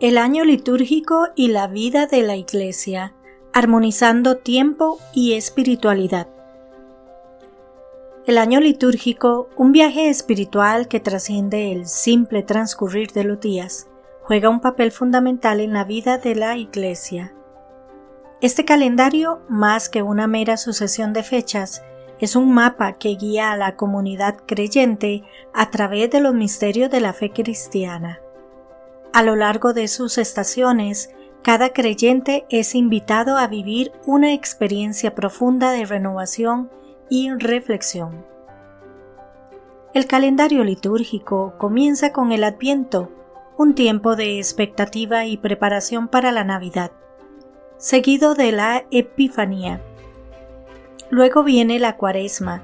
El año litúrgico y la vida de la Iglesia, armonizando tiempo y espiritualidad. El año litúrgico, un viaje espiritual que trasciende el simple transcurrir de los días, juega un papel fundamental en la vida de la Iglesia. Este calendario, más que una mera sucesión de fechas, es un mapa que guía a la comunidad creyente a través de los misterios de la fe cristiana. A lo largo de sus estaciones, cada creyente es invitado a vivir una experiencia profunda de renovación y reflexión. El calendario litúrgico comienza con el Adviento, un tiempo de expectativa y preparación para la Navidad, seguido de la Epifanía. Luego viene la Cuaresma,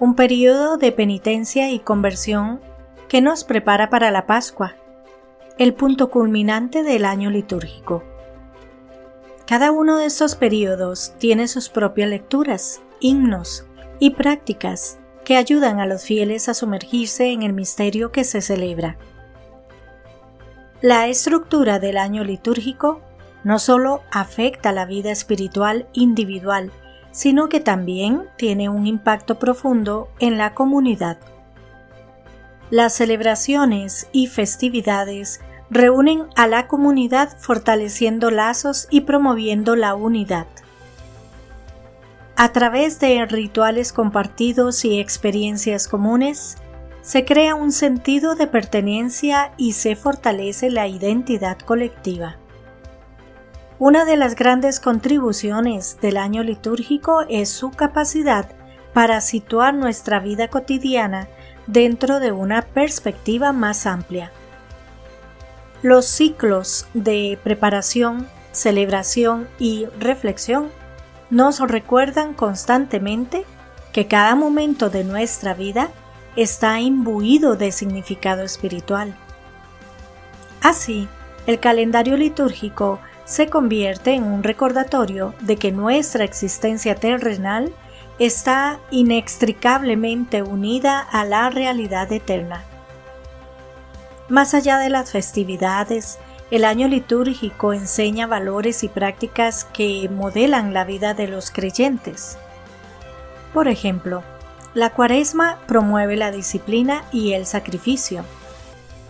un periodo de penitencia y conversión que nos prepara para la Pascua, el punto culminante del año litúrgico. Cada uno de estos periodos tiene sus propias lecturas, himnos y prácticas que ayudan a los fieles a sumergirse en el misterio que se celebra. La estructura del año litúrgico no solo afecta la vida espiritual individual, sino que también tiene un impacto profundo en la comunidad. Las celebraciones y festividades reúnen a la comunidad fortaleciendo lazos y promoviendo la unidad. A través de rituales compartidos y experiencias comunes, se crea un sentido de pertenencia y se fortalece la identidad colectiva. Una de las grandes contribuciones del año litúrgico es su capacidad para situar nuestra vida cotidiana dentro de una perspectiva más amplia. Los ciclos de preparación, celebración y reflexión nos recuerdan constantemente que cada momento de nuestra vida está imbuido de significado espiritual. Así, el calendario litúrgico se convierte en un recordatorio de que nuestra existencia terrenal está inextricablemente unida a la realidad eterna. Más allá de las festividades, el año litúrgico enseña valores y prácticas que modelan la vida de los creyentes. Por ejemplo, la cuaresma promueve la disciplina y el sacrificio,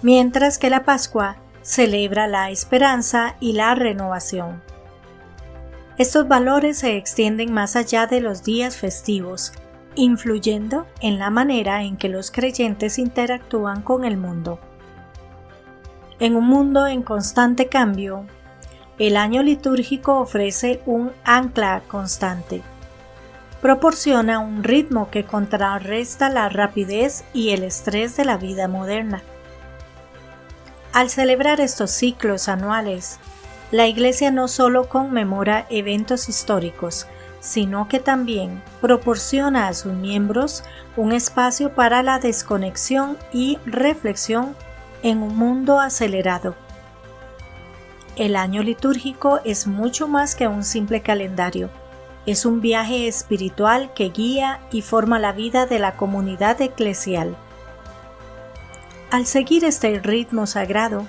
mientras que la Pascua celebra la esperanza y la renovación. Estos valores se extienden más allá de los días festivos, influyendo en la manera en que los creyentes interactúan con el mundo. En un mundo en constante cambio, el año litúrgico ofrece un ancla constante. Proporciona un ritmo que contrarresta la rapidez y el estrés de la vida moderna. Al celebrar estos ciclos anuales, la Iglesia no solo conmemora eventos históricos, sino que también proporciona a sus miembros un espacio para la desconexión y reflexión en un mundo acelerado. El año litúrgico es mucho más que un simple calendario. Es un viaje espiritual que guía y forma la vida de la comunidad eclesial. Al seguir este ritmo sagrado,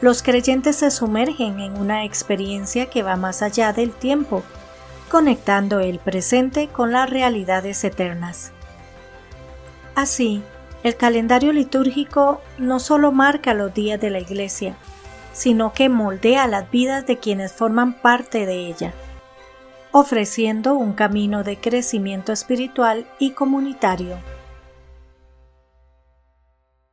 los creyentes se sumergen en una experiencia que va más allá del tiempo, conectando el presente con las realidades eternas. Así, el calendario litúrgico no solo marca los días de la Iglesia, sino que moldea las vidas de quienes forman parte de ella, ofreciendo un camino de crecimiento espiritual y comunitario.